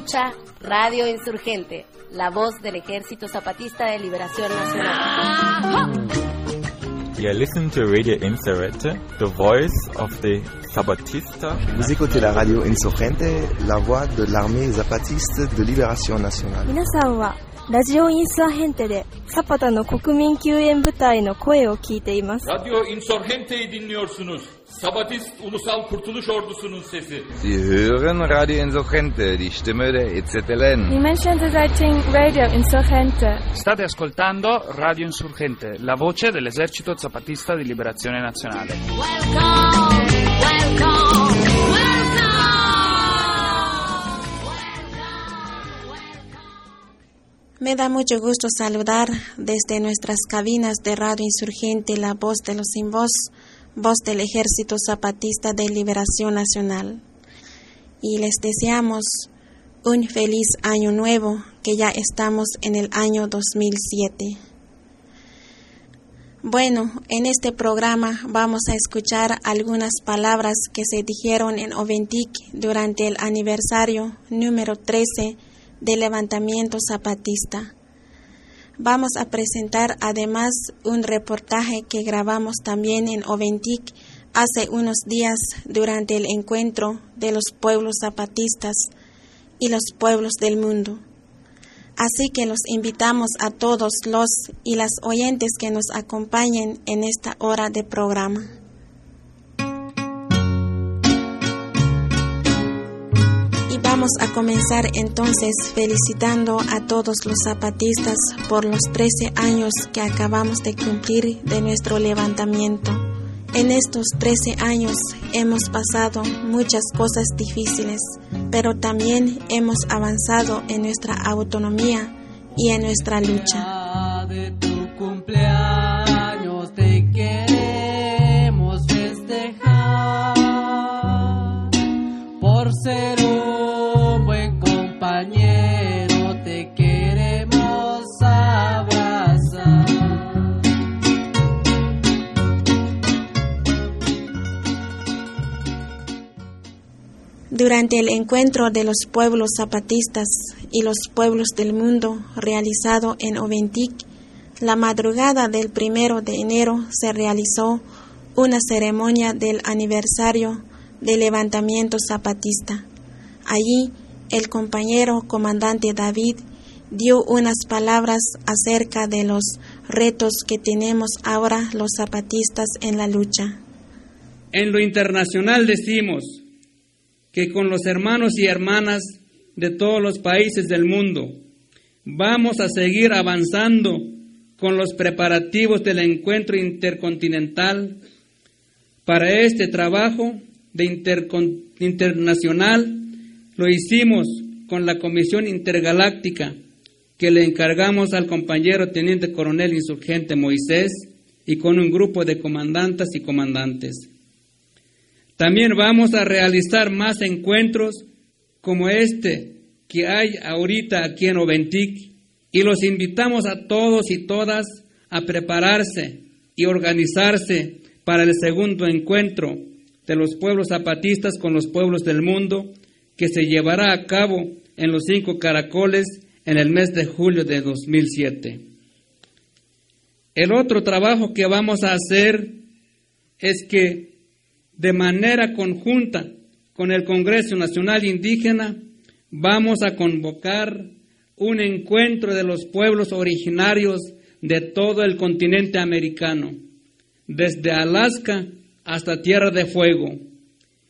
escucha Radio Insurgente, la voz del Ejército Zapatista de Liberación Nacional. You listen to Radio Insurgente, the voice of the Zapatista. Vous écoutez la radio Insurgente, la voix de l'armée zapatiste de libération nationale. 皆さんはラジオインサーヘンテでサパタの国民救援部隊の声を聞いています。 Radyo Insurgente'yi dinliyorsunuz. Sabatist Ulusal Kurtuluş Ordusu'nun sesi. Sie hören Radio Insurgente, die Stimme der EZLN. Dimension Deserting Radio Insurgente. State ascoltando Radio Insurgente, la voce dell'esercito zapatista di liberazione nazionale. Welcome, welcome, Me da mucho gusto saludar desde nuestras cabinas de Radio Insurgente la voz de los sin voz, voz del Ejército Zapatista de Liberación Nacional. Y les deseamos un feliz año nuevo, que ya estamos en el año 2007. Bueno, en este programa vamos a escuchar algunas palabras que se dijeron en Oventic durante el aniversario número 13 del levantamiento zapatista. Vamos a presentar además un reportaje que grabamos también en Oventic hace unos días durante el encuentro de los pueblos zapatistas y los pueblos del mundo. Así que los invitamos a todos los y las oyentes que nos acompañen en esta hora de programa. Vamos a comenzar entonces felicitando a todos los zapatistas por los 13 años que acabamos de cumplir de nuestro levantamiento. En estos 13 años hemos pasado muchas cosas difíciles, pero también hemos avanzado en nuestra autonomía y en nuestra lucha. Por ser Durante el encuentro de los pueblos zapatistas y los pueblos del mundo realizado en Oventic, la madrugada del primero de enero se realizó una ceremonia del aniversario del levantamiento zapatista. Allí, el compañero comandante David dio unas palabras acerca de los retos que tenemos ahora los zapatistas en la lucha. En lo internacional decimos que con los hermanos y hermanas de todos los países del mundo vamos a seguir avanzando con los preparativos del encuentro intercontinental. Para este trabajo de internacional lo hicimos con la Comisión Intergaláctica que le encargamos al compañero Teniente Coronel Insurgente Moisés y con un grupo de comandantes y comandantes. También vamos a realizar más encuentros como este que hay ahorita aquí en Oventic y los invitamos a todos y todas a prepararse y organizarse para el segundo encuentro de los pueblos zapatistas con los pueblos del mundo que se llevará a cabo en los cinco caracoles en el mes de julio de 2007. El otro trabajo que vamos a hacer es que de manera conjunta con el Congreso Nacional Indígena vamos a convocar un encuentro de los pueblos originarios de todo el continente americano, desde Alaska hasta Tierra de Fuego,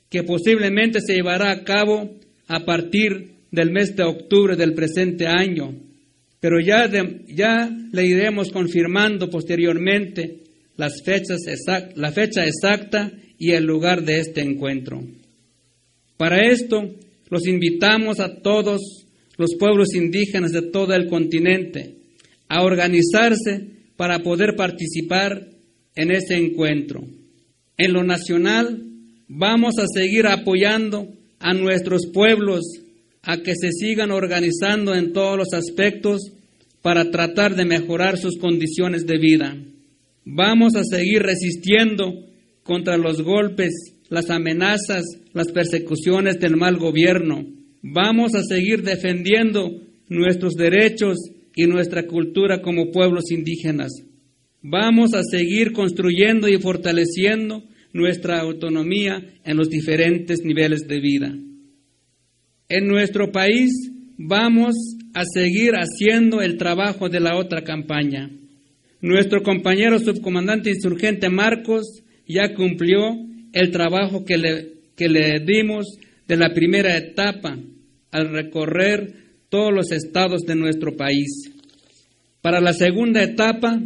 que posiblemente se llevará a cabo a partir del mes de octubre del presente año, pero ya, ya le iremos confirmando posteriormente las fechas exact, la fecha exacta y el lugar de este encuentro. Para esto, los invitamos a todos los pueblos indígenas de todo el continente a organizarse para poder participar en ese encuentro. En lo nacional, vamos a seguir apoyando a nuestros pueblos a que se sigan organizando en todos los aspectos para tratar de mejorar sus condiciones de vida. Vamos a seguir resistiendo contra los golpes, las amenazas, las persecuciones del mal gobierno. Vamos a seguir defendiendo nuestros derechos y nuestra cultura como pueblos indígenas. Vamos a seguir construyendo y fortaleciendo nuestra autonomía en los diferentes niveles de vida. En nuestro país vamos a seguir haciendo el trabajo de la otra campaña. Nuestro compañero subcomandante insurgente Marcos ya cumplió el trabajo que le, que le dimos de la primera etapa al recorrer todos los estados de nuestro país. Para la segunda etapa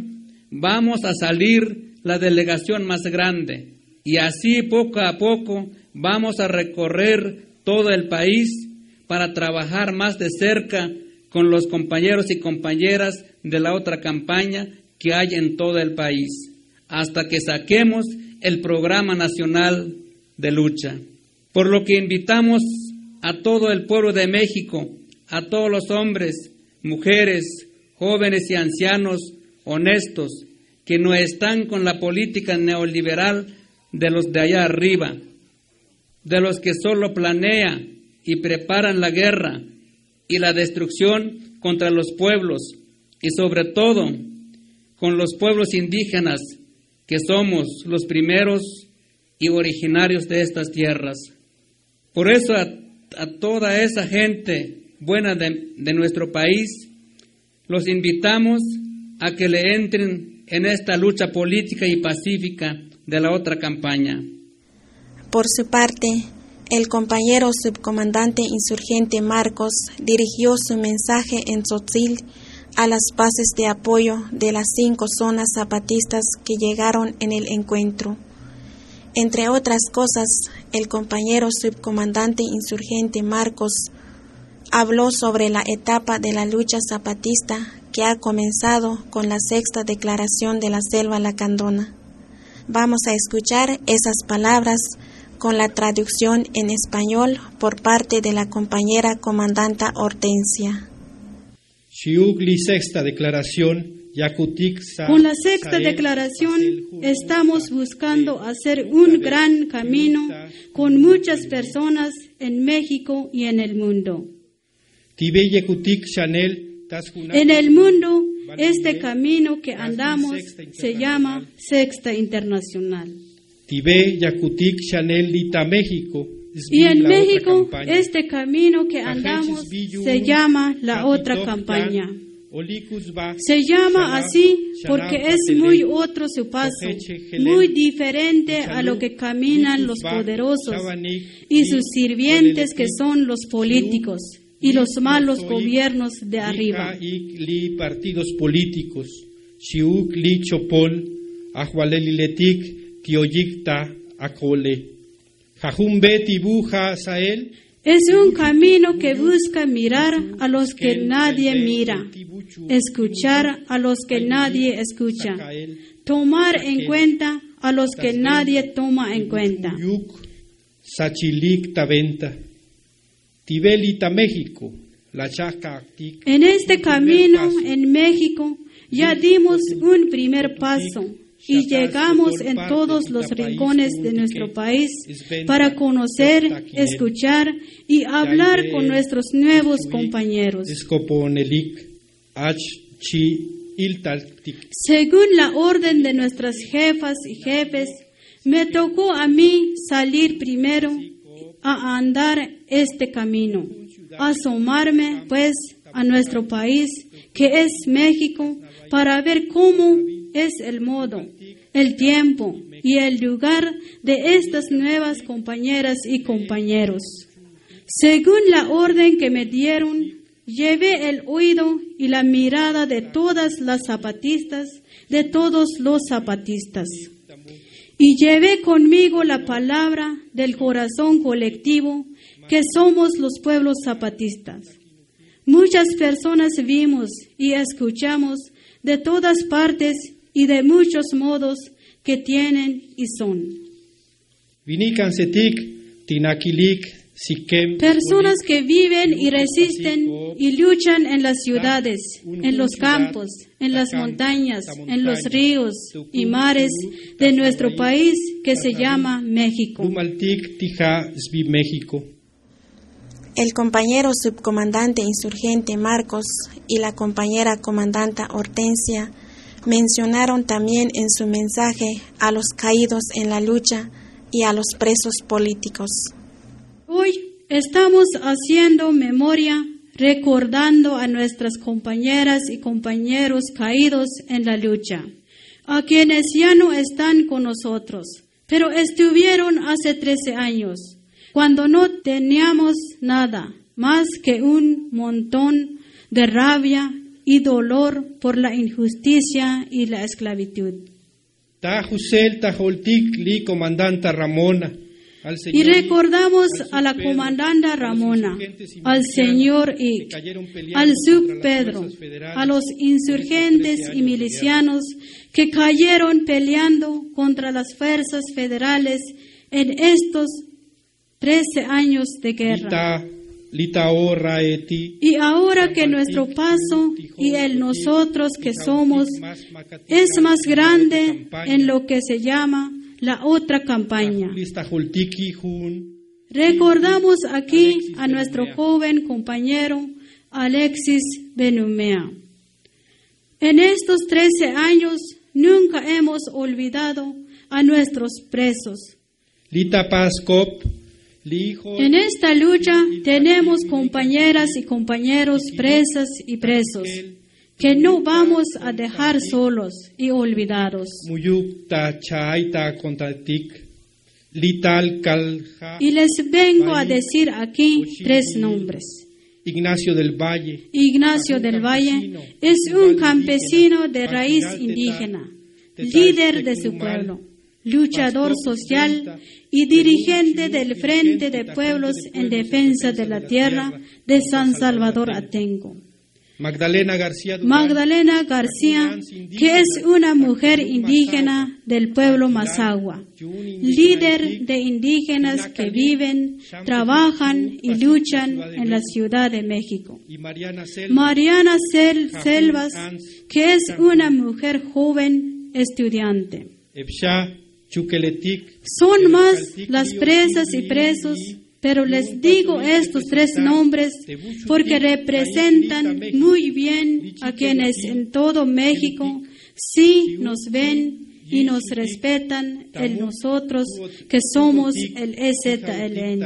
vamos a salir la delegación más grande y así poco a poco vamos a recorrer todo el país para trabajar más de cerca con los compañeros y compañeras de la otra campaña que hay en todo el país, hasta que saquemos el programa nacional de lucha. Por lo que invitamos a todo el pueblo de México, a todos los hombres, mujeres, jóvenes y ancianos honestos que no están con la política neoliberal de los de allá arriba, de los que solo planean y preparan la guerra y la destrucción contra los pueblos y sobre todo con los pueblos indígenas que somos los primeros y originarios de estas tierras. Por eso a, toda esa gente buena de, nuestro país, los invitamos a que le entren en esta lucha política y pacífica de la otra campaña. Por su parte, el compañero subcomandante insurgente Marcos dirigió su mensaje en Tzotzil a las bases de apoyo de las cinco zonas zapatistas que llegaron en el encuentro. Entre otras cosas, el compañero subcomandante insurgente Marcos habló sobre la etapa de la lucha zapatista que ha comenzado con la sexta declaración de la selva lacandona. Vamos a escuchar esas palabras con la traducción en español por parte de la compañera comandanta Hortensia. Con la sexta declaración estamos buscando hacer un gran camino con muchas personas en México y en el mundo. En el mundo, este camino que andamos se llama Sexta Internacional. Y en México, este camino que andamos se llama la otra campaña. Se llama así porque es muy otro su paso, muy diferente a lo que caminan los poderosos y sus sirvientes que son los políticos y los malos gobiernos de arriba. partidos políticos, li chopol, tioyicta acole. Es un camino que busca mirar a los que nadie mira, escuchar a los que nadie escucha, tomar en cuenta a los que nadie toma en cuenta. En este camino en México ya dimos un primer paso y llegamos en todos los rincones de nuestro país para conocer, escuchar y hablar con nuestros nuevos compañeros. Según la orden de nuestras jefas y jefes, me tocó a mí salir primero a andar este camino, asomarme pues a nuestro país, que es México, para ver cómo es el modo, el tiempo y el lugar de estas nuevas compañeras y compañeros. Según la orden que me dieron, llevé el oído y la mirada de todas las zapatistas, de todos los zapatistas. Y llevé conmigo la palabra del corazón colectivo que somos los pueblos zapatistas. Muchas personas vimos y escuchamos de todas partes y de muchos modos que tienen y son. Personas que viven y resisten y luchan en las ciudades, en los campos, en las montañas, en los ríos y mares de nuestro país que se llama México. El compañero subcomandante insurgente Marcos y la compañera comandanta Hortensia mencionaron también en su mensaje a los caídos en la lucha y a los presos políticos. Hoy estamos haciendo memoria, recordando a nuestras compañeras y compañeros caídos en la lucha, a quienes ya no están con nosotros, pero estuvieron hace 13 años, cuando no teníamos nada más que un montón de rabia y dolor por la injusticia y la esclavitud. Y recordamos a la comandante Ramona, al señor Ick, al sub Pedro, a los insurgentes y milicianos que cayeron peleando contra las fuerzas federales en estos 13 años de guerra. Y ahora que nuestro paso y el nosotros que somos es más grande en lo que se llama la otra campaña. Recordamos aquí a nuestro joven compañero Alexis Benumea. En estos 13 años nunca hemos olvidado a nuestros presos. Lita Paskop. En esta lucha tenemos compañeras y compañeros presas y presos que no vamos a dejar solos y olvidados. Y les vengo a decir aquí tres nombres. Ignacio del Valle. Ignacio del Valle es un campesino de raíz indígena, líder de su pueblo, luchador social y dirigente del Frente de Pueblos en Defensa de la Tierra de San Salvador Atenco. Magdalena García Durán. Magdalena García, que es una mujer indígena del pueblo Mazagua, líder de indígenas que viven, trabajan y luchan en la Ciudad de México. Mariana Sel- Selvas, que es una mujer joven estudiante. Son más las presas y presos, pero les digo estos tres nombres porque representan muy bien a quienes en todo México sí nos ven y nos respetan el nosotros que somos el EZLN.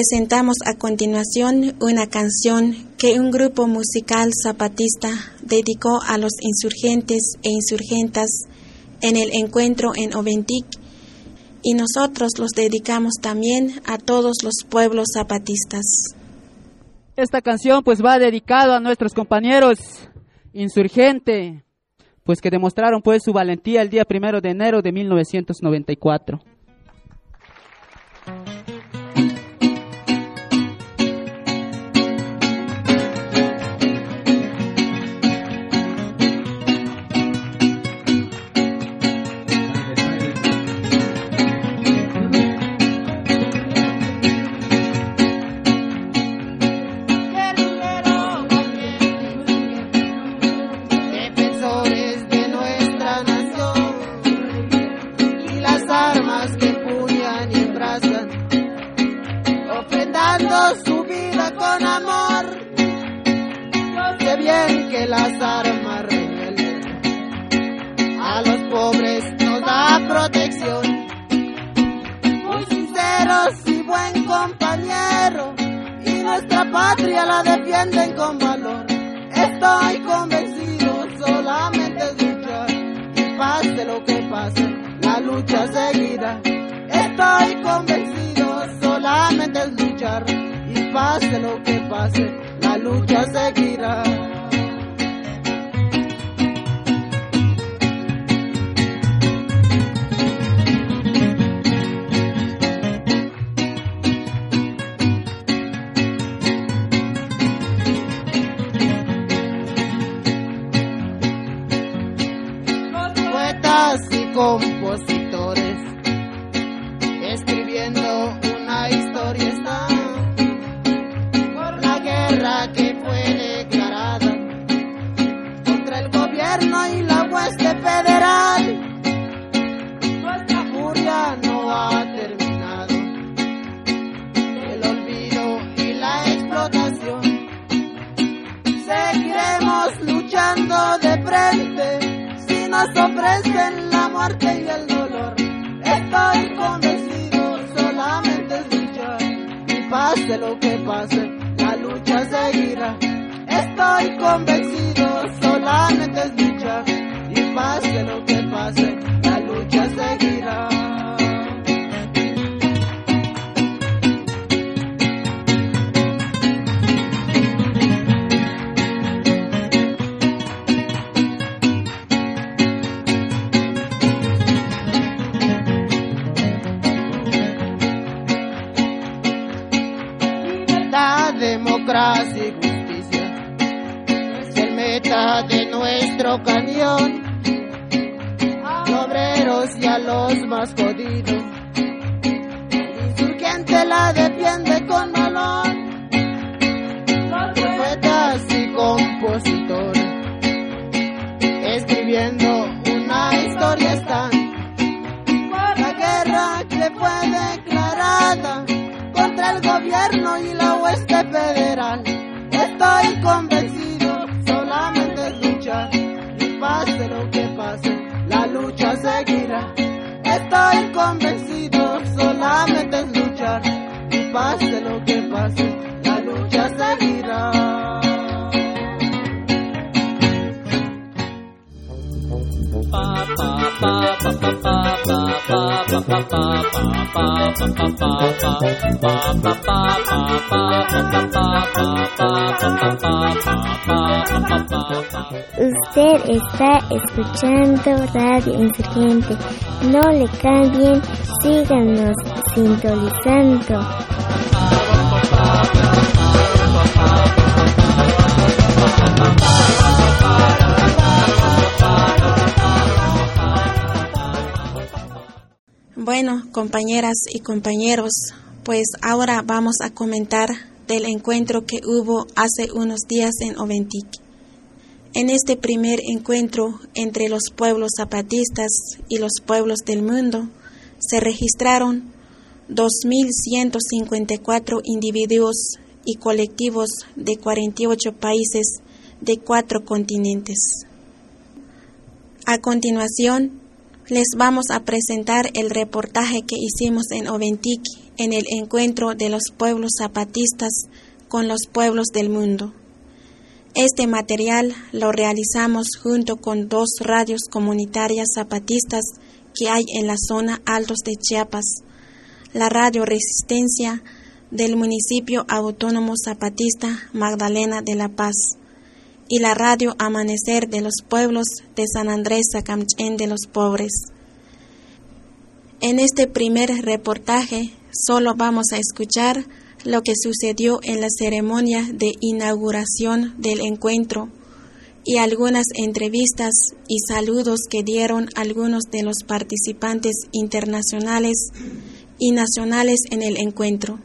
Presentamos a continuación una canción que un grupo musical zapatista dedicó a los insurgentes e insurgentas en el encuentro en Oventic y nosotros los dedicamos también a todos los pueblos zapatistas. Esta canción pues va dedicado a nuestros compañeros insurgentes, pues que demostraron pues su valentía el día primero de enero de 1994. Lo que pase, la lucha seguirá. Gobierno y la hueste federal. Estoy convencido, solamente es luchar y pase lo que pase, la lucha seguirá. Estoy convencido, solamente es luchar y pase lo que pase, la lucha seguirá. Usted está escuchando Radio Insurgente. No le cambien, síganos sintonizando. Bueno, compañeras y compañeros, pues ahora vamos a comentar del encuentro que hubo hace unos días en Oventic. En este primer encuentro entre los pueblos zapatistas y los pueblos del mundo se registraron 2.154 individuos y colectivos de 48 países de cuatro continentes. A continuación, les vamos a presentar el reportaje que hicimos en Oventic en el encuentro de los pueblos zapatistas con los pueblos del mundo. Este material lo realizamos junto con dos radios comunitarias zapatistas que hay en la zona Altos de Chiapas, la Radio Resistencia del municipio autónomo zapatista Magdalena de la Paz y la Radio Amanecer de los pueblos de San Andrés Sacamchén de los Pobres. En este primer reportaje solo vamos a escuchar lo que sucedió en la ceremonia de inauguración del encuentro y algunas entrevistas y saludos que dieron algunos de los participantes internacionales y nacionales en el encuentro.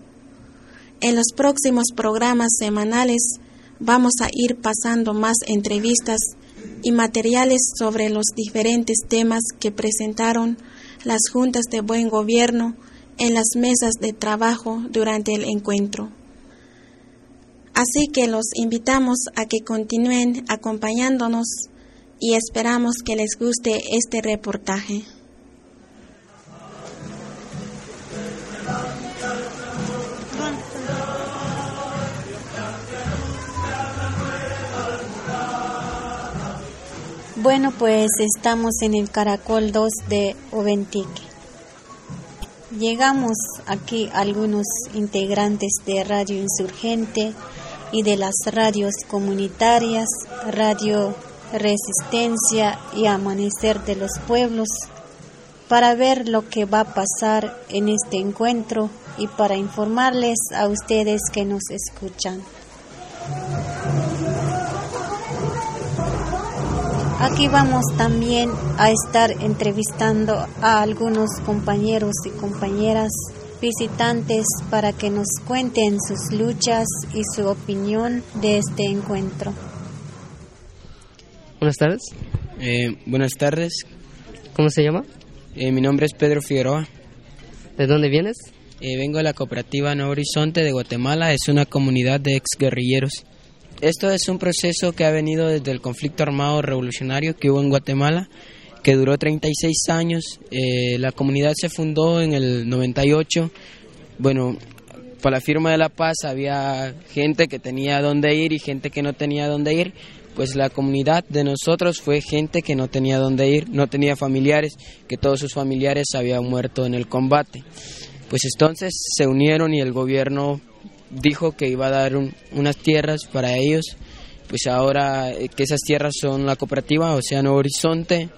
En los próximos programas semanales vamos a ir pasando más entrevistas y materiales sobre los diferentes temas que presentaron las juntas de buen gobierno en las mesas de trabajo durante el encuentro. Así que los invitamos a que continúen acompañándonos y esperamos que les guste este reportaje. Bueno, pues estamos en el Caracol 2 de Oventique. Llegamos aquí algunos integrantes de Radio Insurgente y de las radios comunitarias, Radio Resistencia y Amanecer de los Pueblos, para ver lo que va a pasar en este encuentro y para informarles a ustedes que nos escuchan. Aquí vamos también a estar entrevistando a algunos compañeros y compañeras visitantes para que nos cuenten sus luchas y su opinión de este encuentro. Buenas tardes. Eh, buenas tardes. ¿Cómo se llama? Eh, mi nombre es Pedro Figueroa. ¿De dónde vienes? Eh, vengo de la cooperativa Nuevo Horizonte de Guatemala. Es una comunidad de exguerrilleros. Esto es un proceso que ha venido desde el conflicto armado revolucionario que hubo en Guatemala, que duró 36 años. Eh, la comunidad se fundó en el 98. Bueno, para la firma de la paz había gente que tenía dónde ir y gente que no tenía dónde ir. Pues la comunidad de nosotros fue gente que no tenía dónde ir, no tenía familiares, que todos sus familiares habían muerto en el combate. Pues entonces se unieron y el gobierno dijo que iba a dar unas tierras para ellos, pues ahora eh, que esas tierras son la cooperativa Océano Horizonte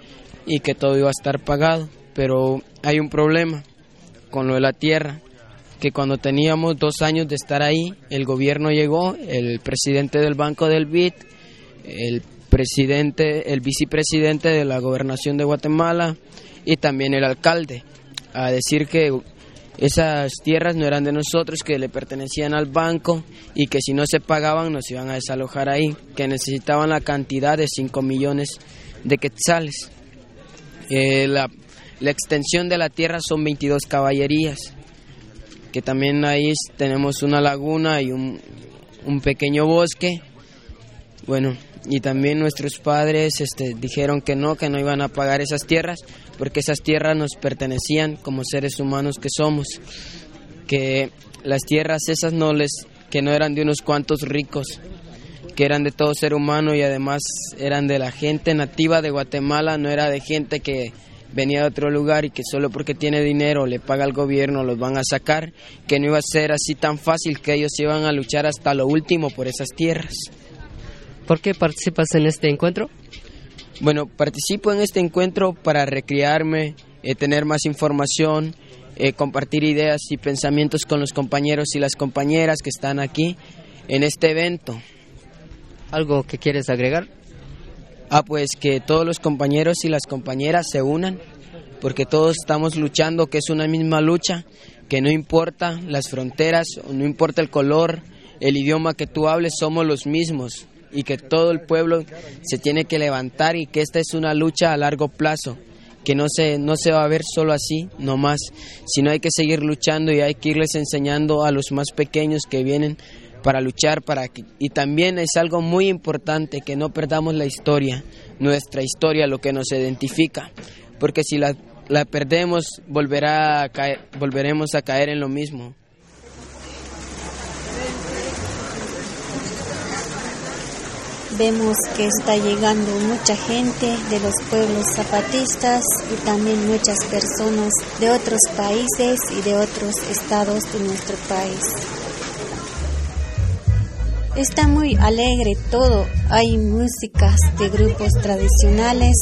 y que todo iba a estar pagado, pero hay un problema con lo de la tierra, que cuando teníamos dos años de estar ahí, el gobierno llegó, el presidente del Banco del BID, el presidente, el vicepresidente de la gobernación de Guatemala y también el alcalde, a decir que esas tierras no eran de nosotros, que le pertenecían al banco y que si no se pagaban nos iban a desalojar ahí, que necesitaban la cantidad de 5 millones de quetzales. Eh, la, la, extensión de la tierra son 22 caballerías, que también ahí tenemos una laguna y un, un pequeño bosque. Bueno, y también nuestros padres este, dijeron que no, que no iban a pagar esas tierras, porque esas tierras nos pertenecían como seres humanos que somos, que las tierras esas no les, que no eran de unos cuantos ricos, que eran de todo ser humano y además eran de la gente nativa de Guatemala, no era de gente que venía de otro lugar y que solo porque tiene dinero le paga al gobierno los van a sacar, que no iba a ser así tan fácil que ellos iban a luchar hasta lo último por esas tierras. ¿Por qué participas en este encuentro? Bueno, participo en este encuentro para recrearme, eh, tener más información, eh, compartir ideas y pensamientos con los compañeros y las compañeras que están aquí en este evento. ¿Algo que quieres agregar? Ah, pues que todos los compañeros y las compañeras se unan, porque todos estamos luchando, que es una misma lucha, que no importa las fronteras, no importa el color, el idioma que tú hables, somos los mismos y que todo el pueblo se tiene que levantar y que esta es una lucha a largo plazo, que no se, no se va a ver solo así, no más, sino hay que seguir luchando y hay que irles enseñando a los más pequeños que vienen para luchar para que, y también es algo muy importante que no perdamos la historia, nuestra historia, lo que nos identifica, porque si la, la perdemos volverá a caer, volveremos a caer en lo mismo. Vemos que está llegando mucha gente de los pueblos zapatistas y también muchas personas de otros países y de otros estados de nuestro país. Está muy alegre todo, hay músicas de grupos tradicionales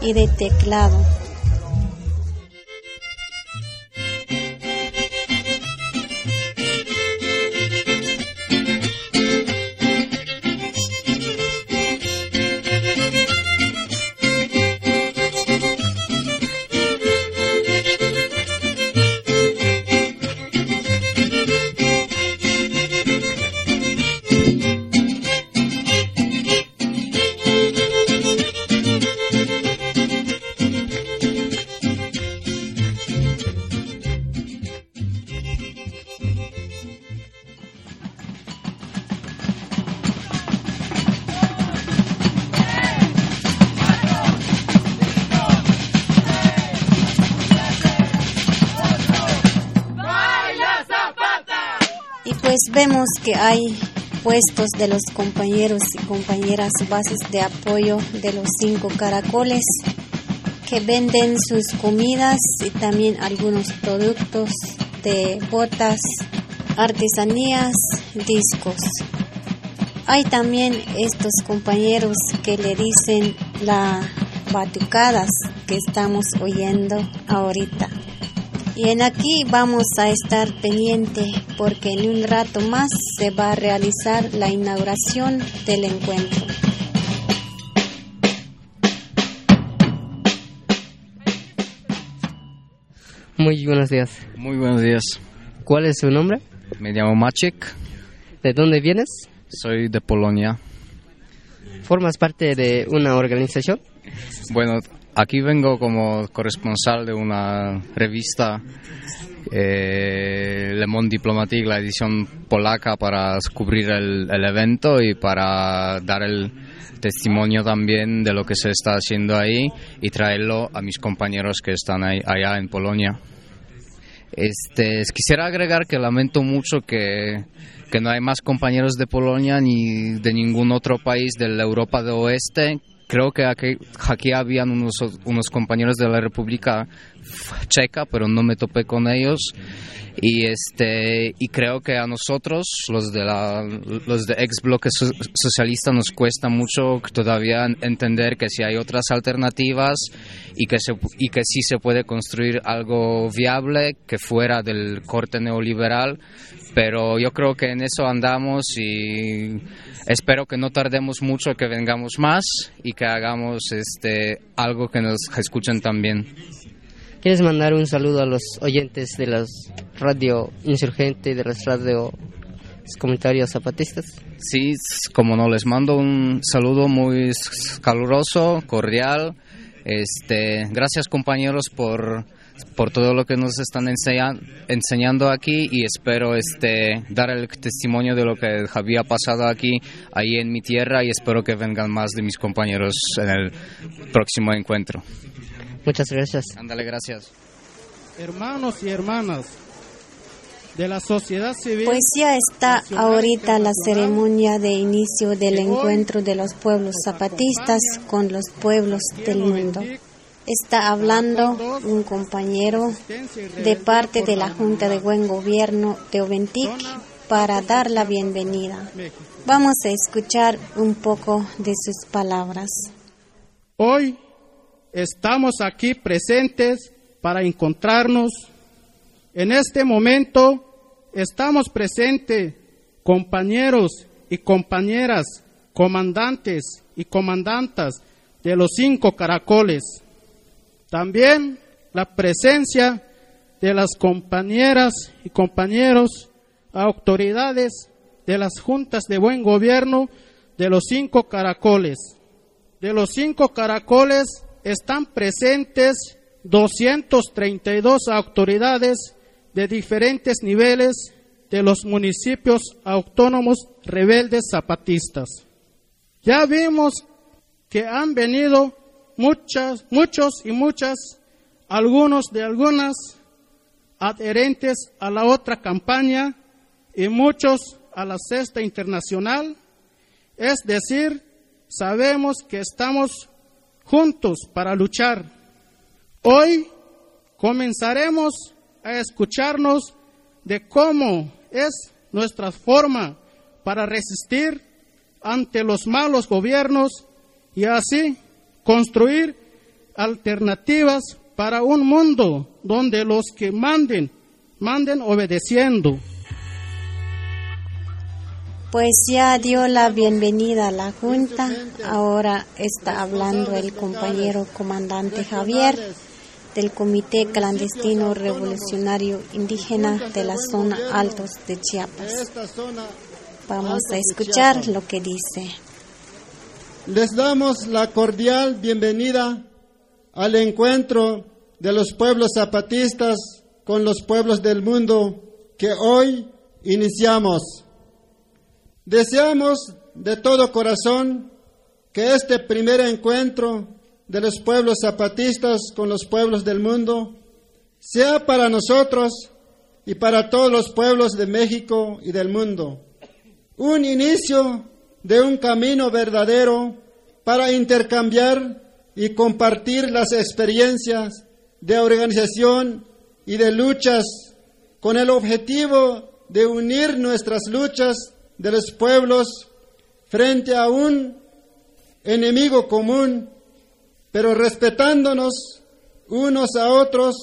y de teclado. Que hay puestos de los compañeros y compañeras bases de apoyo de los cinco caracoles que venden sus comidas y también algunos productos de botas, artesanías, discos. Hay también estos compañeros que le dicen las batucadas que estamos oyendo ahorita. Y en aquí vamos a estar pendiente porque en un rato más se va a realizar la inauguración del encuentro. Muy buenos días. Muy buenos días. ¿Cuál es su nombre? Me llamo Maciek. ¿De dónde vienes? Soy de Polonia. ¿Formas parte de una organización? Bueno, aquí vengo como corresponsal de una revista eh, Le Monde Diplomatique, la edición polaca, para cubrir el, evento y para dar el testimonio también de lo que se está haciendo ahí y traerlo a mis compañeros que están allá en Polonia. Este, quisiera agregar que lamento mucho que, que no hay más compañeros de Polonia ni de ningún otro país de la Europa del Oeste. Creo que aquí, aquí habían unos, unos compañeros de la República Checa, pero no me topé con ellos. Y, este, y creo que a nosotros, los de, la, los de ex bloque so- socialista, nos cuesta mucho todavía entender que si hay otras alternativas y que, se, y que sí se puede construir algo viable que fuera del corte neoliberal. Pero yo creo que en eso andamos y espero que no tardemos mucho, que vengamos más y que hagamos este, algo que nos escuchen también. ¿Quieres mandar un saludo a los oyentes de las radio insurgente, de las radio comunitarios zapatistas? Sí, como no, les mando un saludo muy caluroso, cordial. Este, gracias compañeros por, por todo lo que nos están enseña- enseñando aquí y espero este, dar el testimonio de lo que había pasado aquí, ahí en mi tierra y espero que vengan más de mis compañeros en el próximo encuentro. Muchas gracias. Ándale, gracias. Hermanos y hermanas de la sociedad civil. Pues ya está ahorita la ceremonia de inicio del encuentro de los pueblos zapatistas con los pueblos del mundo. Está hablando un compañero de parte de la Junta de Buen Gobierno de Oventic para dar la bienvenida. Vamos a escuchar un poco de sus palabras. Hoy estamos aquí presentes para encontrarnos. En este momento estamos presentes compañeros y compañeras, comandantes y comandantas de los cinco caracoles. También la presencia de las compañeras y compañeros, autoridades de las juntas de buen gobierno de los cinco caracoles. De los cinco caracoles están presentes 232 autoridades de diferentes niveles de los municipios autónomos rebeldes zapatistas. Ya vimos que han venido muchas, muchos y muchas, algunos de algunas adherentes a la otra campaña y muchos a la sexta internacional. Es decir, sabemos que estamos juntos para luchar. Hoy comenzaremos a escucharnos de cómo es nuestra forma para resistir ante los malos gobiernos y así construir alternativas para un mundo donde los que manden, manden obedeciendo. Pues ya dio la bienvenida a la Junta. Ahora está hablando el compañero comandante Javier del Comité Clandestino Revolucionario Indígena de la zona Altos de Chiapas. Vamos a escuchar lo que dice. Les damos la cordial bienvenida al encuentro de los pueblos zapatistas con los pueblos del mundo que hoy iniciamos. Deseamos de todo corazón que este primer encuentro de los pueblos zapatistas con los pueblos del mundo sea para nosotros y para todos los pueblos de México y del mundo. Un inicio de un camino verdadero para intercambiar y compartir las experiencias de organización y de luchas con el objetivo de unir nuestras luchas de los pueblos frente a un enemigo común, pero respetándonos unos a otros,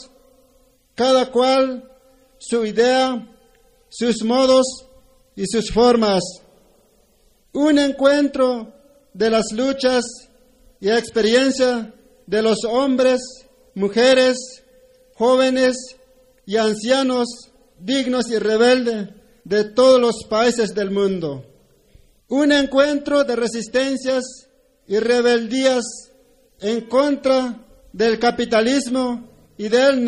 cada cual su idea, sus modos y sus formas. Un encuentro de las luchas y experiencia de los hombres, mujeres, jóvenes y ancianos dignos y rebeldes de todos los países del mundo. Un encuentro de resistencias y rebeldías en contra del capitalismo y del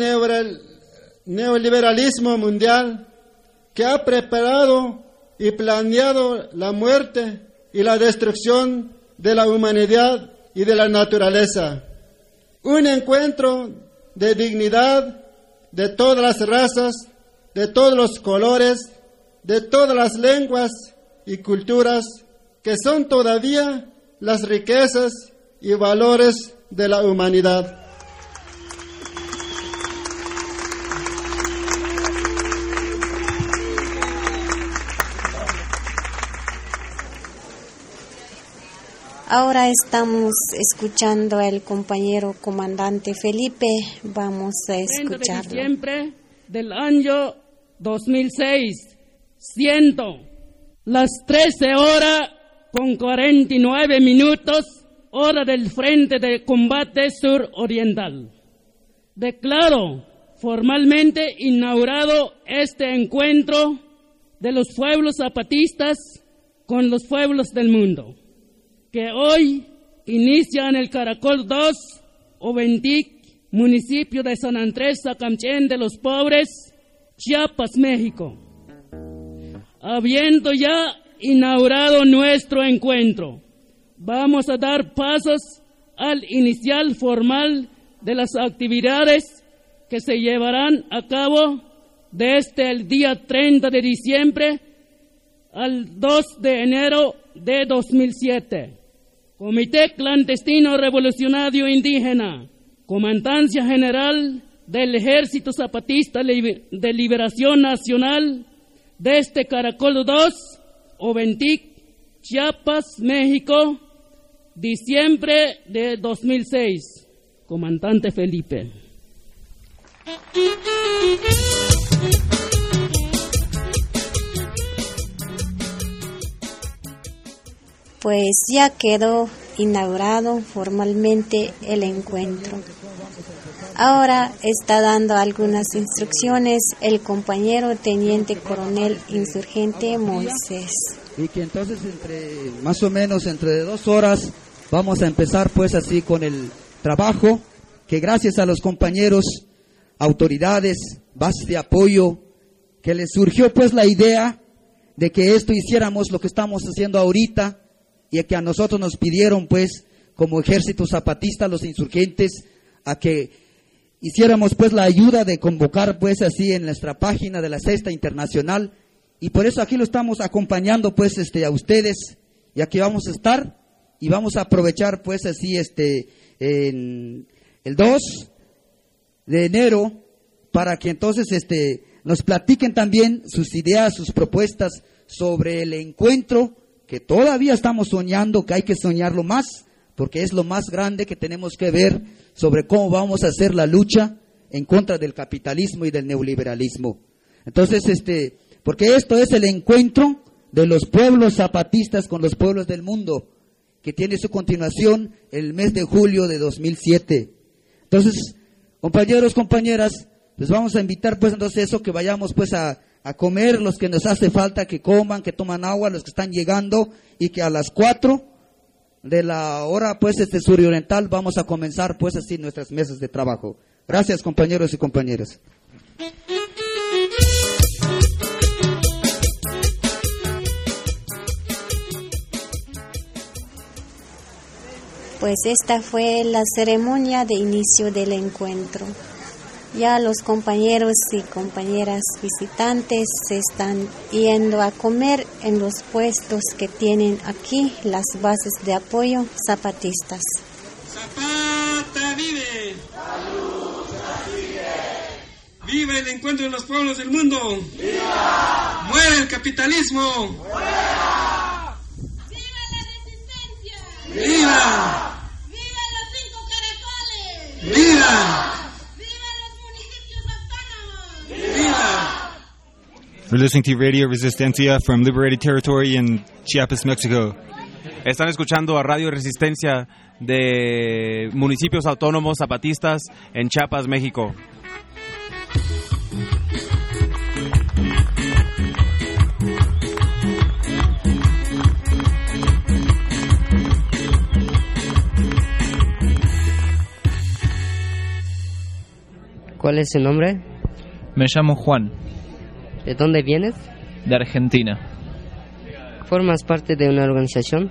neoliberalismo mundial que ha preparado y planeado la muerte y la destrucción de la humanidad y de la naturaleza. Un encuentro de dignidad de todas las razas, de todos los colores, de todas las lenguas y culturas que son todavía las riquezas y valores de la humanidad. Ahora estamos escuchando al compañero comandante Felipe. Vamos a escucharlo. Siempre del año 2006, siento las 13 horas con 49 minutos, hora del Frente de Combate Sur Oriental. Declaro formalmente inaugurado este encuentro de los pueblos zapatistas con los pueblos del mundo que hoy inicia en el Caracol 2, Oventic, municipio de San Andrés, Sacamchen de los Pobres, Chiapas, México. Habiendo ya inaugurado nuestro encuentro, vamos a dar pasos al inicial formal de las actividades que se llevarán a cabo desde el día 30 de diciembre al 2 de enero de 2007. Comité Clandestino Revolucionario Indígena, Comandancia General del Ejército Zapatista de Liberación Nacional de este Caracol 2, Oventic, Chiapas, México, diciembre de 2006. Comandante Felipe. Pues ya quedó inaugurado formalmente el encuentro. Ahora está dando algunas instrucciones el compañero teniente coronel insurgente Moisés. Y que entonces entre más o menos entre dos horas vamos a empezar pues así con el trabajo que gracias a los compañeros, autoridades, base de apoyo, que les surgió pues la idea de que esto hiciéramos lo que estamos haciendo ahorita, y que a nosotros nos pidieron pues como ejército zapatista los insurgentes a que hiciéramos pues la ayuda de convocar pues así en nuestra página de la Sexta Internacional. Y por eso aquí lo estamos acompañando pues este a ustedes. Y aquí vamos a estar y vamos a aprovechar pues así este en el 2 de enero para que entonces este nos platiquen también sus ideas, sus propuestas sobre el encuentro que todavía estamos soñando, que hay que soñarlo más, porque es lo más grande que tenemos que ver sobre cómo vamos a hacer la lucha en contra del capitalismo y del neoliberalismo. Entonces, este, porque esto es el encuentro de los pueblos zapatistas con los pueblos del mundo, que tiene su continuación el mes de julio de 2007. Entonces, compañeros, compañeras, les vamos a invitar pues entonces eso, que vayamos pues a, a comer, los que nos hace falta que coman, que toman agua, los que están llegando y que a las cuatro de la hora pues este suroriental vamos a comenzar pues así nuestras mesas de trabajo. Gracias compañeros y compañeras. Pues esta fue la ceremonia de inicio del encuentro. Ya los compañeros y compañeras visitantes se están yendo a comer en los puestos que tienen aquí las bases de apoyo zapatistas. Zapata vive. ¡Viva el encuentro de los pueblos del mundo! ¡Viva! ¡Muera el capitalismo! ¡Muera! ¡Viva la resistencia! ¡Viva! ¡Viva los cinco caracoles! ¡Viva! We're listening to Radio Resistencia from liberated territory in Chiapas, Mexico. Están escuchando a Radio Resistencia de municipios autónomos zapatistas en Chiapas, México. ¿Cuál es su nombre? Me llamo Juan, ¿De dónde vienes? de Argentina. ¿Formas parte de una organización?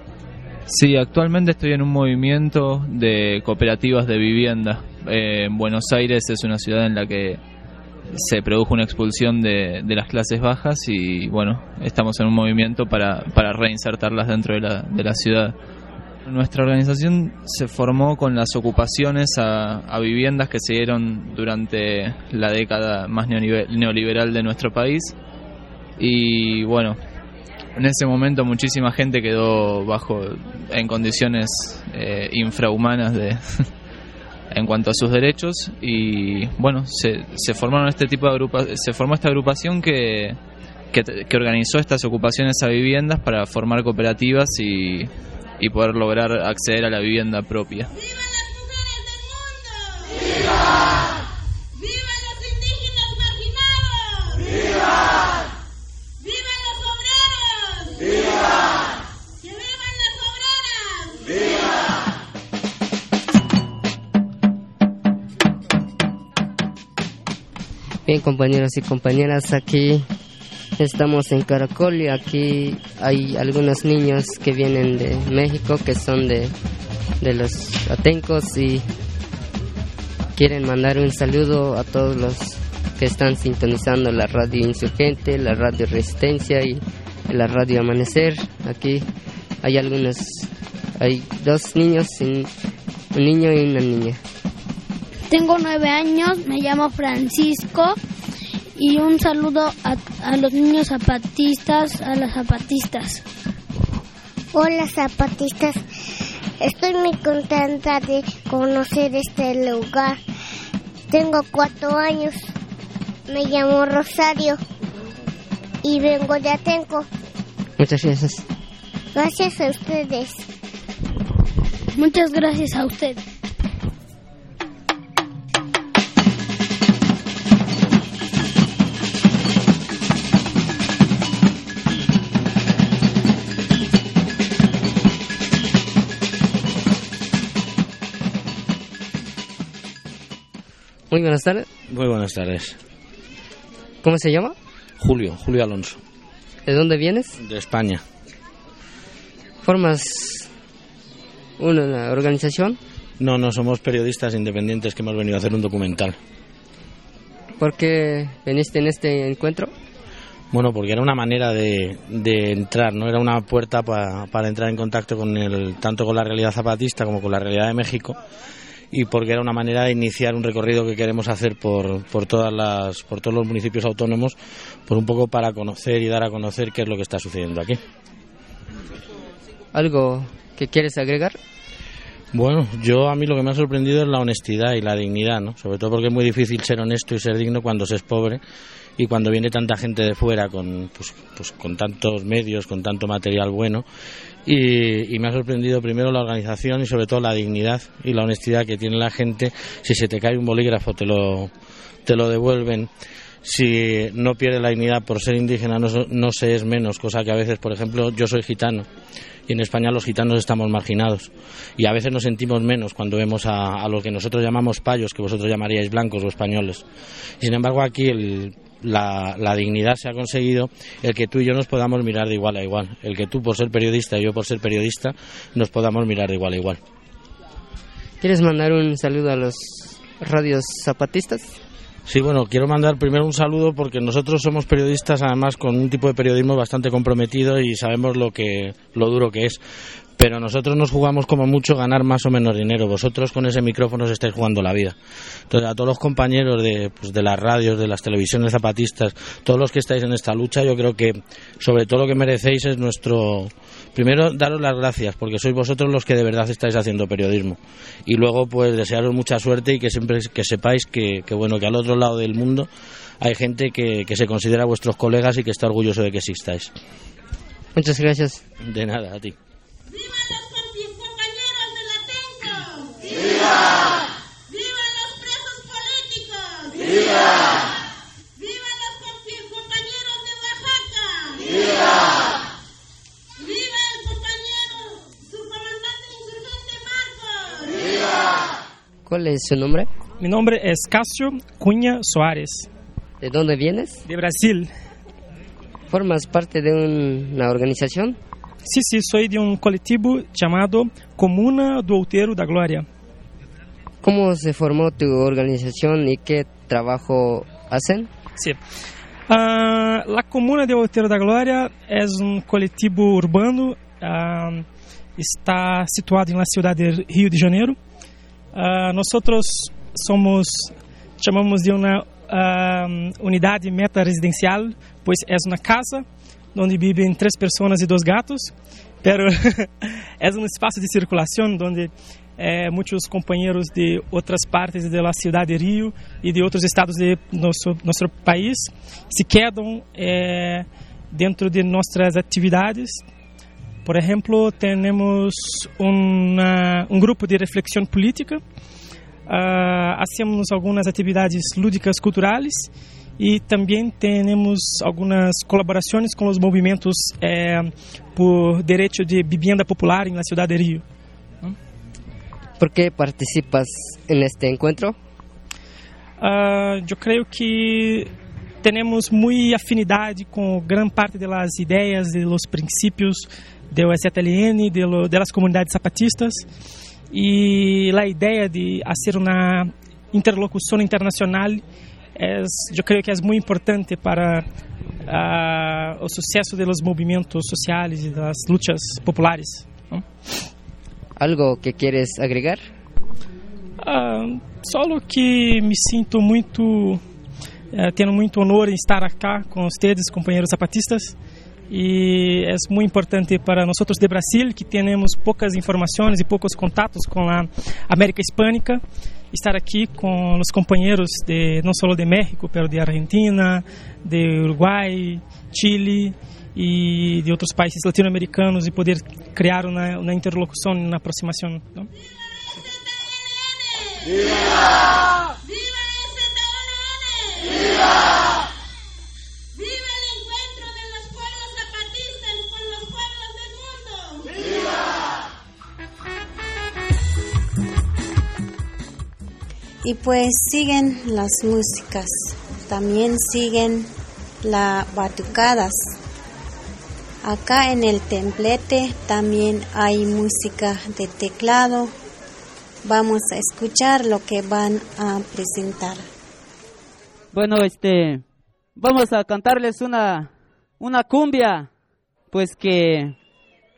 Sí, actualmente estoy en un movimiento de cooperativas de vivienda. Eh, en Buenos Aires es una ciudad en la que se produjo una expulsión de, de las clases bajas y bueno, estamos en un movimiento para, para reinsertarlas dentro de la, de la ciudad. Nuestra organización se formó con las ocupaciones a, a viviendas que se dieron durante la década más neolibe- neoliberal de nuestro país. Y bueno, en ese momento muchísima gente quedó bajo en condiciones eh, infrahumanas de en cuanto a sus derechos. Y bueno se, se formaron este tipo de agrupa se formó esta agrupación que, que que organizó estas ocupaciones a viviendas para formar cooperativas y, y poder lograr acceder a la vivienda propia. ¡Viva los indígenas marginados! ¡Viva! ¡Viva los obreros! ¡Viva! ¡Que vivan las obreras! ¡Viva! Bien, compañeros y compañeras, aquí estamos en Caracol y aquí hay algunos niños que vienen de México, que son de, de los atencos y quieren mandar un saludo a todos los que están sintonizando la radio insurgente, la radio resistencia y la radio amanecer. Aquí hay algunos, hay dos niños, un, niño y una niña. Tengo nueve años, me llamo Francisco y un saludo a, a los niños zapatistas, a las zapatistas. Hola zapatistas, estoy muy contenta de conocer este lugar. Tengo cuatro años, me llamo Rosario y vengo de Atenco. Muchas gracias. Gracias a ustedes. Muchas gracias a usted. Muy buenas tardes. Muy buenas tardes. ¿Cómo se llama? Julio, Julio Alonso, ¿De dónde vienes? de España. ¿Formas una organización? No, no, somos periodistas independientes que hemos venido a hacer un documental. ¿Por qué viniste en este encuentro? Bueno, porque era una manera de, de entrar, ¿no? Era una puerta pa- para entrar en contacto con el, tanto con la realidad zapatista como con la realidad de México y porque era una manera de iniciar un recorrido que queremos hacer por, por, todas las, por todos los municipios autónomos, por un poco para conocer y dar a conocer qué es lo que está sucediendo aquí. ¿Algo que quieres agregar? Bueno, yo a mí lo que me ha sorprendido es la honestidad y la dignidad, ¿no? Sobre todo porque es muy difícil ser honesto y ser digno cuando se es pobre y cuando viene tanta gente de fuera con, pues, pues con tantos medios, con tanto material bueno. Y, y me ha sorprendido primero la organización y sobre todo la dignidad y la honestidad que tiene la gente. Si se te cae un bolígrafo te lo, te lo devuelven. Si no pierde la dignidad por ser indígena no, no se es menos, cosa que a veces, por ejemplo, yo soy gitano y en España los gitanos estamos marginados y a veces nos sentimos menos cuando vemos a, a lo que nosotros llamamos payos, que vosotros llamaríais blancos o españoles. Sin embargo aquí el- la, la dignidad se ha conseguido el que tú y yo nos podamos mirar de igual a igual, el que tú por ser periodista y yo por ser periodista nos podamos mirar de igual a igual. ¿Quieres mandar un saludo a los radios zapatistas? Sí, bueno, quiero mandar primero un saludo porque nosotros somos periodistas, además con un tipo de periodismo bastante comprometido y sabemos lo que lo duro que es. Pero nosotros nos jugamos como mucho ganar más o menos dinero. Vosotros con ese micrófono os estáis jugando la vida. Entonces, a todos los compañeros de, pues, de las radios, de las televisiones zapatistas, todos los que estáis en esta lucha, yo creo que sobre todo lo que merecéis es nuestro. Primero, daros las gracias, porque sois vosotros los que de verdad estáis haciendo periodismo. Y luego, pues, desearos mucha suerte y que siempre que sepáis que, que bueno, que al otro lado del mundo hay gente que, que se considera vuestros colegas y que está orgulloso de que existáis. Muchas gracias. De nada, a ti. ¡Viva! ¡Viva los presos políticos! ¡Viva! ¡Viva los compañeros de Oaxaca! ¡Viva! ¡Viva el compañero, su comandante insurgente Marcos! ¡Viva! ¿Cuál es su nombre? Mi nombre es Casio Cuña Suárez. ¿De dónde vienes? De Brasil. ¿Formas parte de un- una organización? Sí, sí, soy de un colectivo llamado Comuna do Outeiro da Glória. ¿Cómo se formó tu organización y qué trabajo hacen? Sí. Ah, la Comuna de Outeiro da Glória é um coletivo urbano, ah, está situado na cidade de Rio de Janeiro. Ah, nós somos, chamamos de uma ah, unidade meta residencial, pois é uma casa onde vivem três pessoas e dois gatos, pero é um espaço de circulação onde eh, muitos companheiros de outras partes da cidade de Rio e de outros estados de nosso nosso país se quedam eh, dentro de nossas atividades. Por exemplo, temos um grupo de reflexão política, ah, hacemos algumas atividades lúdicas culturais e também temos algumas colaborações com os movimentos eh, por direito de vivienda popular na cidade de Rio. ¿Por qué participas en este encuentro? Ah, eu creio que temos muita afinidade com grande parte das ideias, de los princípios do STLN, das comunidades zapatistas e a ideia de fazer uma interlocução internacional é, eu creio que é muito importante para ah, o sucesso dos movimentos sociais e das lutas populares. não? ¿Algo que quieres agregar? Ah, solo que me sinto muito, eh, tendo muito honor em estar aqui com vocês, companheiros zapatistas. E é muito importante para nós de Brasil, que temos poucas informações e poucos contatos com a América Hispânica, estar aqui com os companheiros de não só de México, mas de Argentina, de Uruguai, Chile e de outros países latino-americanos e poder criar uma, uma interlocução, uma aproximação. não? ¡Viva! ¡Viva! ¡Viva Y pues siguen las músicas, también siguen las batucadas. Acá en el templete también hay música de teclado. Vamos a escuchar lo que van a presentar. Bueno, este, vamos a cantarles una, una cumbia, pues que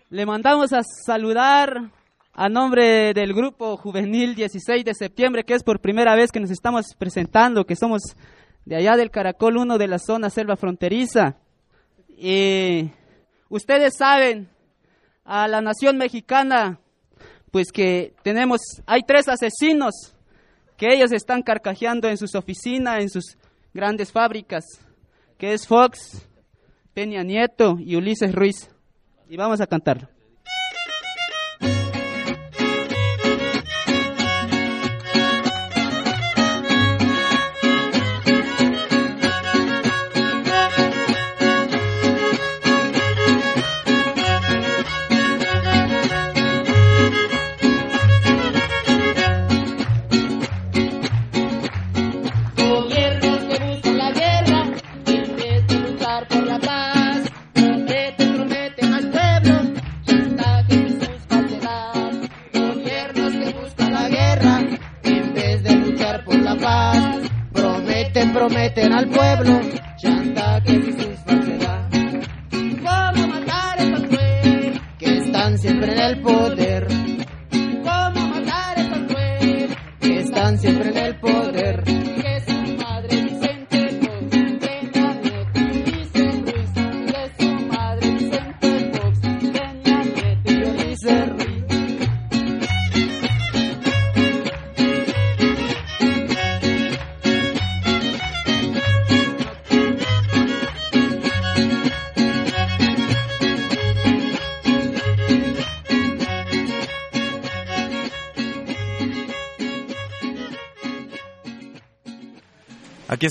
le mandamos a saludar a nombre del grupo juvenil 16 de septiembre, que es por primera vez que nos estamos presentando, que somos de allá del Caracol 1 de la zona selva fronteriza. Y ustedes saben, a la nación mexicana, pues que tenemos, hay tres asesinos que ellos están carcajeando en sus oficinas, en sus grandes fábricas, que es Fox, Peña Nieto y Ulises Ruiz. Y vamos a cantarlo.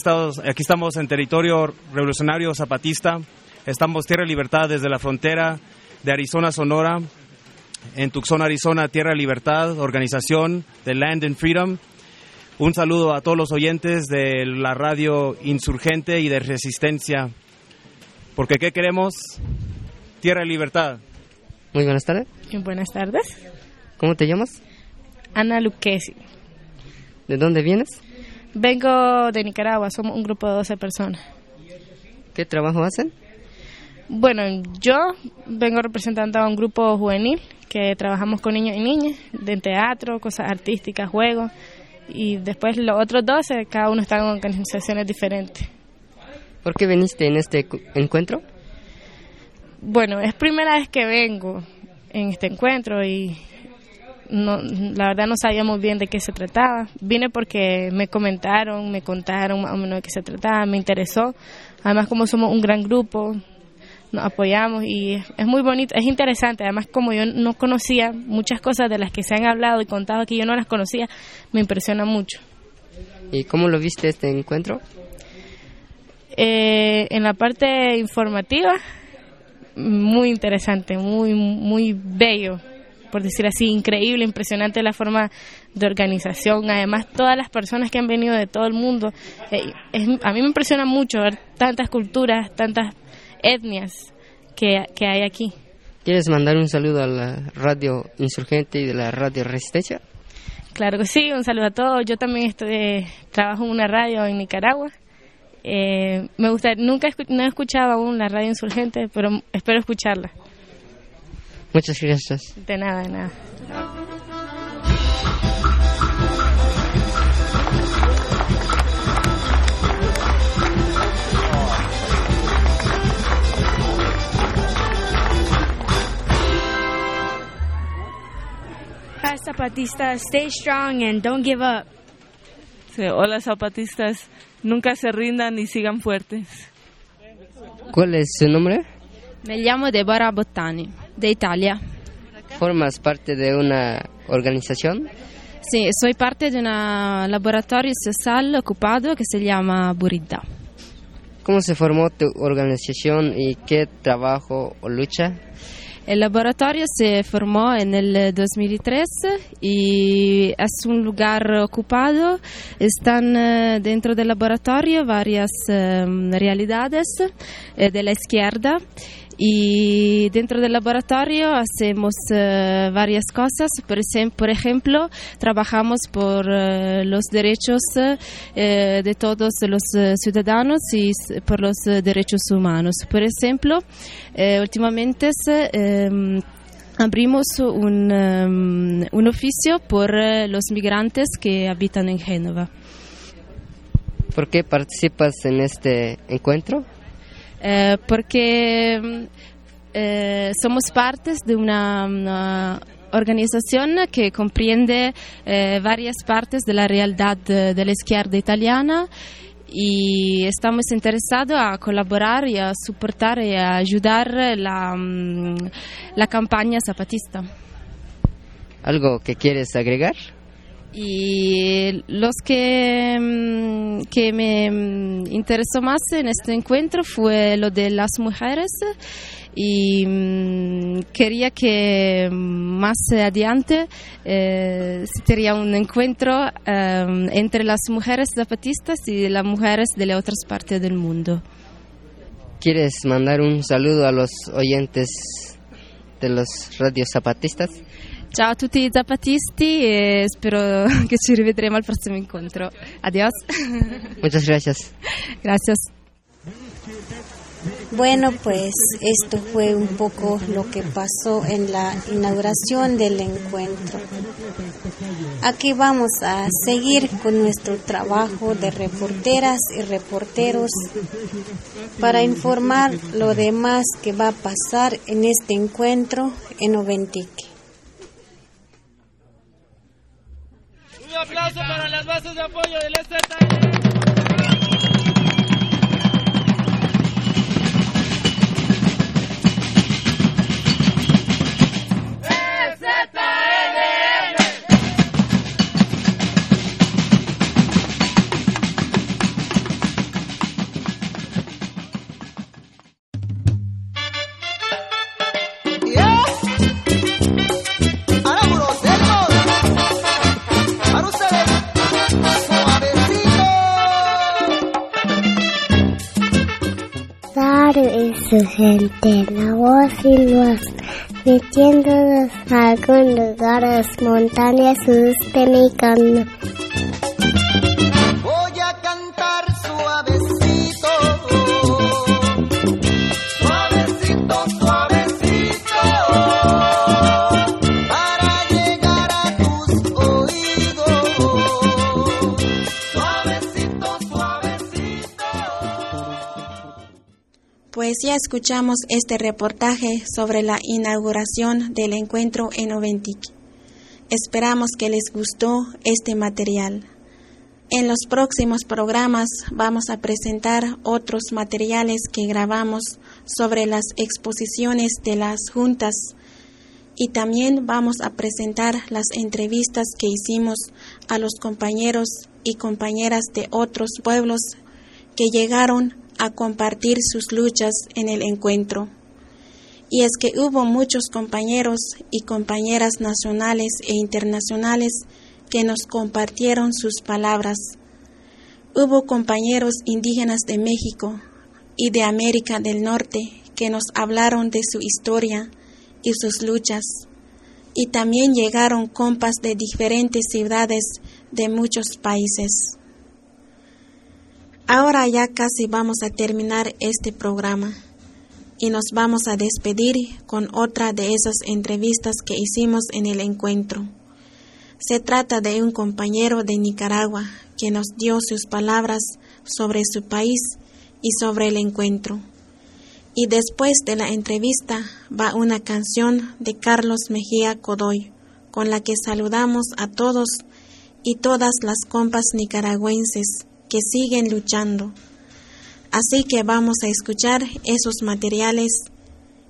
Estamos, aquí estamos en territorio revolucionario zapatista. Estamos Tierra Libertad desde la frontera de Arizona, Sonora. En Tucson, Arizona, Tierra Libertad, organización de Land and Freedom. Un saludo a todos los oyentes de la radio insurgente y de resistencia. Porque ¿qué queremos? Tierra Libertad. Muy buenas tardes. Buenas tardes. ¿Cómo te llamas? Ana Luquesi. ¿De dónde vienes? Vengo de Nicaragua, somos un grupo de 12 personas. ¿Qué trabajo hacen? Bueno, yo vengo representando a un grupo juvenil que trabajamos con niños y niñas, de teatro, cosas artísticas, juegos, y después los otros 12, cada uno está en organizaciones diferentes. ¿Por qué viniste en este encuentro? Bueno, es primera vez que vengo en este encuentro y no, la verdad no sabía muy bien de qué se trataba. Vine porque me comentaron, me contaron más o menos de qué se trataba, me interesó. Además, como somos un gran grupo, nos apoyamos y es muy bonito, es interesante. Además, como yo no conocía muchas cosas de las que se han hablado y contado aquí, yo no las conocía, me impresiona mucho. ¿Y cómo lo viste este encuentro? Eh, en la parte informativa, muy interesante, muy, muy bello, por decir así, increíble, impresionante la forma de organización. Además, todas las personas que han venido de todo el mundo, eh, es, a mí me impresiona mucho ver tantas culturas, tantas etnias que, que hay aquí. ¿Quieres mandar un saludo a la radio insurgente y de la radio resistencia? Claro que sí, un saludo a todos. Yo también estoy, trabajo en una radio en Nicaragua. Eh, me gusta, nunca no he escuchado aún la radio insurgente, pero espero escucharla. Muchas gracias. De nada, de nada. Hi, zapatistas. Stay strong and don't give up. Sí, hola, zapatistas. Nunca se rindan y sigan fuertes. ¿Cuál es su nombre? Me llamo Deborah Bottani, de Italia. ¿Formas parte de una organización? Sí, soy parte de un laboratorio social ocupado que se llama Burida. ¿Cómo se formó tu organización y qué trabajo o lucha? El laboratorio se formó en el 2003 y es un lugar ocupado. Están eh, dentro del laboratorio varias eh, realidades eh, de la izquierda y dentro del laboratorio hacemos uh, varias cosas. Por, por, ejemplo, trabajamos por uh, los derechos uh, de todos los ciudadanos y por los derechos humanos. Por ejemplo, últimamente um, abrimos un, um, un oficio por los migrantes que habitan en Génova. ¿Por qué participas en este encuentro? Eh, porque eh, somos partes de una, organización que comprende eh, varias partes de la realidad de, la izquierda italiana y estamos interesados a colaborar y a soportar y a ayudar la, la campaña zapatista. ¿Algo que quieres agregar? Y los que, mm, que me interesó más en este encuentro fue lo de las mujeres y mmm, quería que más adelante eh, sería un encuentro eh, entre las mujeres zapatistas y las mujeres de las otras partes del mundo. ¿Quieres mandar un saludo a los oyentes de los radios zapatistas? Ciao a tutti i zapatisti e spero che ci rivedremo al prossimo incontro. Adiós. Muchas gracias. Gracias. Bueno, pues esto fue un poco lo que pasó en la inauguración del encuentro. Aquí vamos a seguir con nuestro trabajo de reporteras y reporteros para informar lo demás que va a pasar en este encuentro en Oventique. Un aplauso para las bases de apoyo del EZLN. Su gente, la voz y los metiéndonos a algún lugar, las montañas de mi Ya escuchamos este reportaje sobre la inauguración del encuentro en Oventic. Esperamos que les gustó este material. En los próximos programas vamos a presentar otros materiales que grabamos sobre las exposiciones de las juntas y también vamos a presentar las entrevistas que hicimos a los compañeros y compañeras de otros pueblos que llegaron a compartir sus luchas en el encuentro. Y es que hubo muchos compañeros y compañeras nacionales e internacionales que nos compartieron sus palabras. Hubo compañeros indígenas de México y de América del Norte que nos hablaron de su historia y sus luchas. Y también llegaron compas de diferentes ciudades de muchos países. Ahora ya casi vamos a terminar este programa y nos vamos a despedir con otra de esas entrevistas que hicimos en el encuentro. Se trata de un compañero de Nicaragua que nos dio sus palabras sobre su país y sobre el encuentro. Y después de la entrevista va una canción de Carlos Mejía Codoy, con la que saludamos a todos y todas las compas nicaragüenses que siguen luchando. Así que vamos a escuchar esos materiales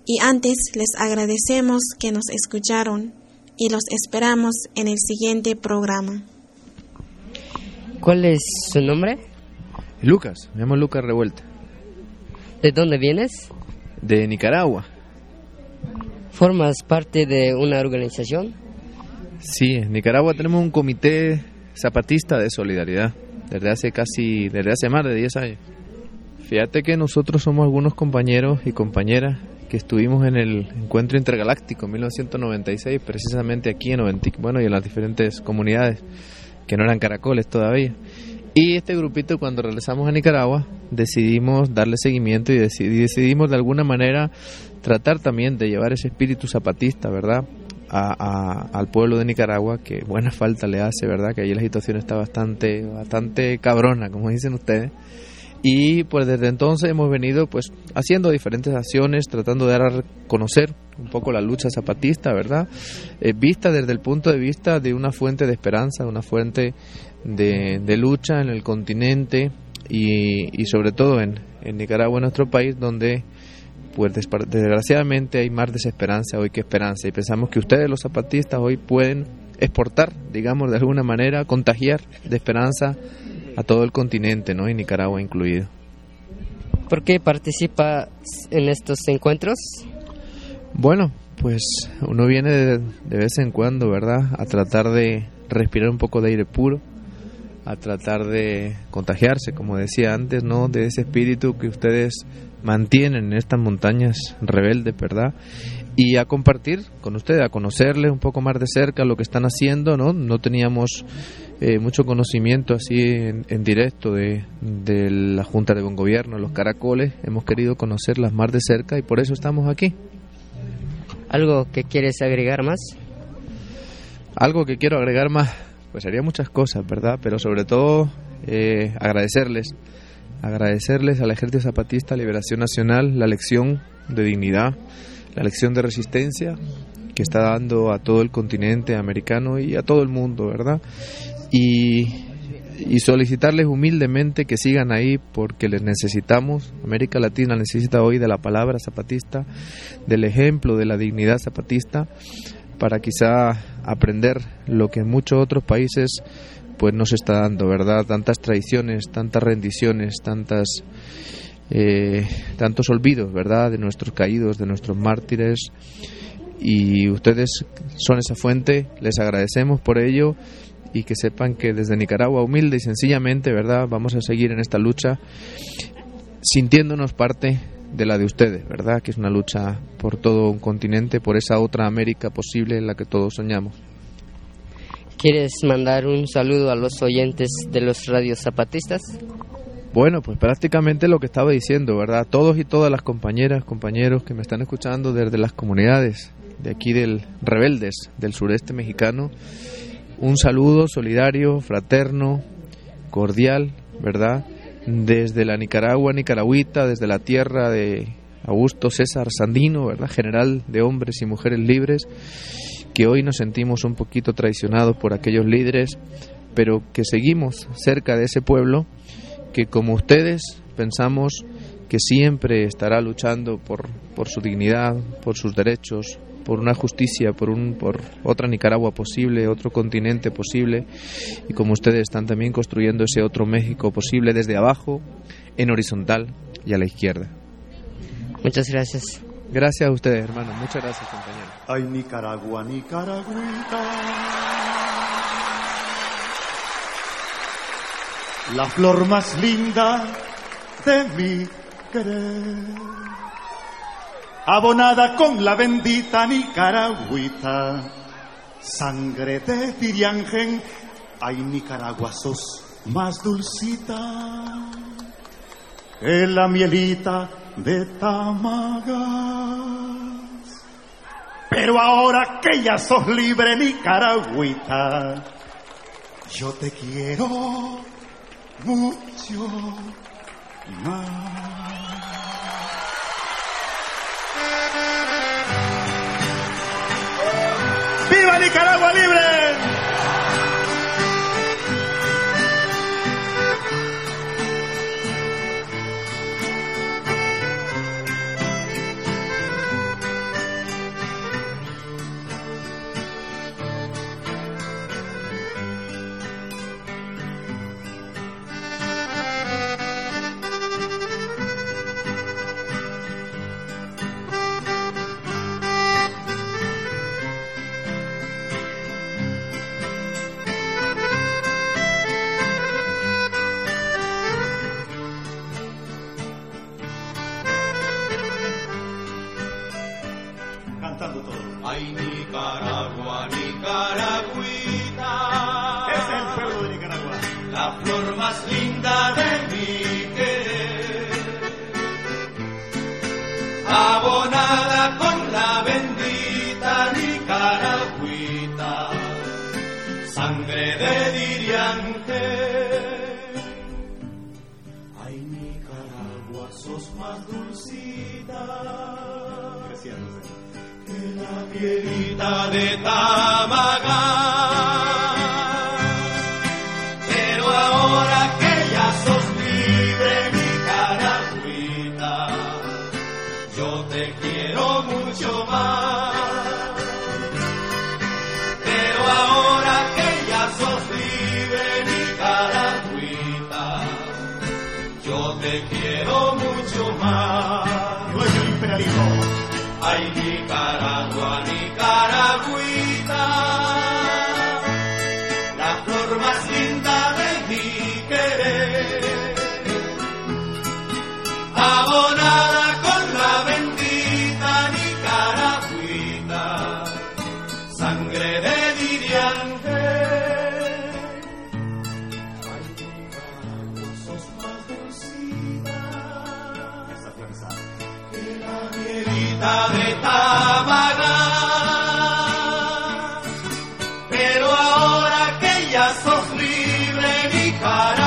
y antes les agradecemos que nos escucharon y los esperamos en el siguiente programa. ¿Cuál es su nombre? Lucas, me llamo Lucas Revuelta. ¿De dónde vienes? De Nicaragua. ¿Formas parte de una organización? Sí, en Nicaragua tenemos un comité zapatista de solidaridad desde hace casi, desde hace más de 10 años. Fíjate que nosotros somos algunos compañeros y compañeras que estuvimos en el encuentro intergaláctico en 1996, precisamente aquí en Oventic, bueno, y en las diferentes comunidades que no eran caracoles todavía. Y este grupito, cuando regresamos a Nicaragua, decidimos darle seguimiento y decidimos de alguna manera tratar también de llevar ese espíritu zapatista, ¿verdad? A, a, al pueblo de Nicaragua, que buena falta le hace, ¿verdad? Que allí la situación está bastante, bastante cabrona, como dicen ustedes. Y pues desde entonces hemos venido pues haciendo diferentes acciones, tratando de dar a conocer un poco la lucha zapatista, ¿verdad? Eh, vista desde el punto de vista de una fuente de esperanza, una fuente de, de lucha en el continente y, y sobre todo en, en Nicaragua, nuestro país, donde pues desgraciadamente hay más desesperanza hoy que esperanza y pensamos que ustedes los zapatistas hoy pueden exportar, digamos de alguna manera, contagiar de esperanza a todo el continente, ¿no? Y Nicaragua incluido. ¿Por qué participa en estos encuentros? Bueno, pues uno viene de, de, vez en cuando, ¿verdad? A tratar de respirar un poco de aire puro, a tratar de contagiarse, como decía antes, ¿no? De ese espíritu que ustedes mantienen en estas montañas rebeldes, ¿verdad? Y a compartir con ustedes, a conocerles un poco más de cerca lo que están haciendo, ¿no? No teníamos eh, mucho conocimiento así en, en directo de, de, la Junta de Buen Gobierno, los caracoles, hemos querido conocerlas más de cerca y por eso estamos aquí. ¿Algo que quieres agregar más? Algo que quiero agregar más, pues sería muchas cosas, ¿verdad? Pero sobre todo eh, agradecerles, agradecerles al Ejército Zapatista Liberación Nacional la lección de dignidad, la lección de resistencia que está dando a todo el continente americano y a todo el mundo, ¿verdad? y, solicitarles humildemente que sigan ahí porque les necesitamos. América Latina necesita hoy de la palabra zapatista, del ejemplo de la dignidad zapatista, para quizá aprender lo que en muchos otros países pues nos está dando, ¿verdad? Tantas traiciones, tantas rendiciones, tantas eh, tantos olvidos, ¿verdad? De nuestros caídos, de nuestros mártires. Y ustedes son esa fuente, les agradecemos por ello y que sepan que desde Nicaragua, humilde y sencillamente, ¿verdad? Vamos a seguir en esta lucha sintiéndonos parte de la de ustedes, ¿verdad? Que es una lucha por todo un continente, por esa otra América posible en la que todos soñamos. ¿Quieres mandar un saludo a los oyentes de los radios zapatistas? Bueno, pues prácticamente lo que estaba diciendo, ¿verdad? Todos y todas las compañeras, compañeros que me están escuchando desde las comunidades de aquí del Rebeldes, del sureste mexicano, un saludo solidario, fraterno, cordial, ¿verdad? Desde la Nicaragua nicaragüita, desde la tierra de Augusto César Sandino, ¿verdad? General de hombres y mujeres libres que hoy nos sentimos un poquito traicionados por aquellos líderes, pero que seguimos cerca de ese pueblo que como ustedes pensamos que siempre estará luchando por, por su dignidad, por sus derechos, por una justicia, por, un, por otra Nicaragua posible, otro continente posible, y como ustedes están también construyendo ese otro México posible desde abajo, en horizontal y a la izquierda. Muchas gracias. Gracias a ustedes, hermanos. Muchas gracias, compañeros. Ay, Nicaragua, Nicaragüita. La flor más linda de mi querer. Abonada con la bendita Nicaragüita. Sangre de Tiriangen. Ay, Nicaragua, sos más dulcita que la mielita de Tamagas. Pero ahora que ya sos libre, Nicaragüita, yo te quiero mucho más. ¡Viva Nicaragua libre! Mielita de Tamaga. Pero ahora que ya sos libre, Nicaragua.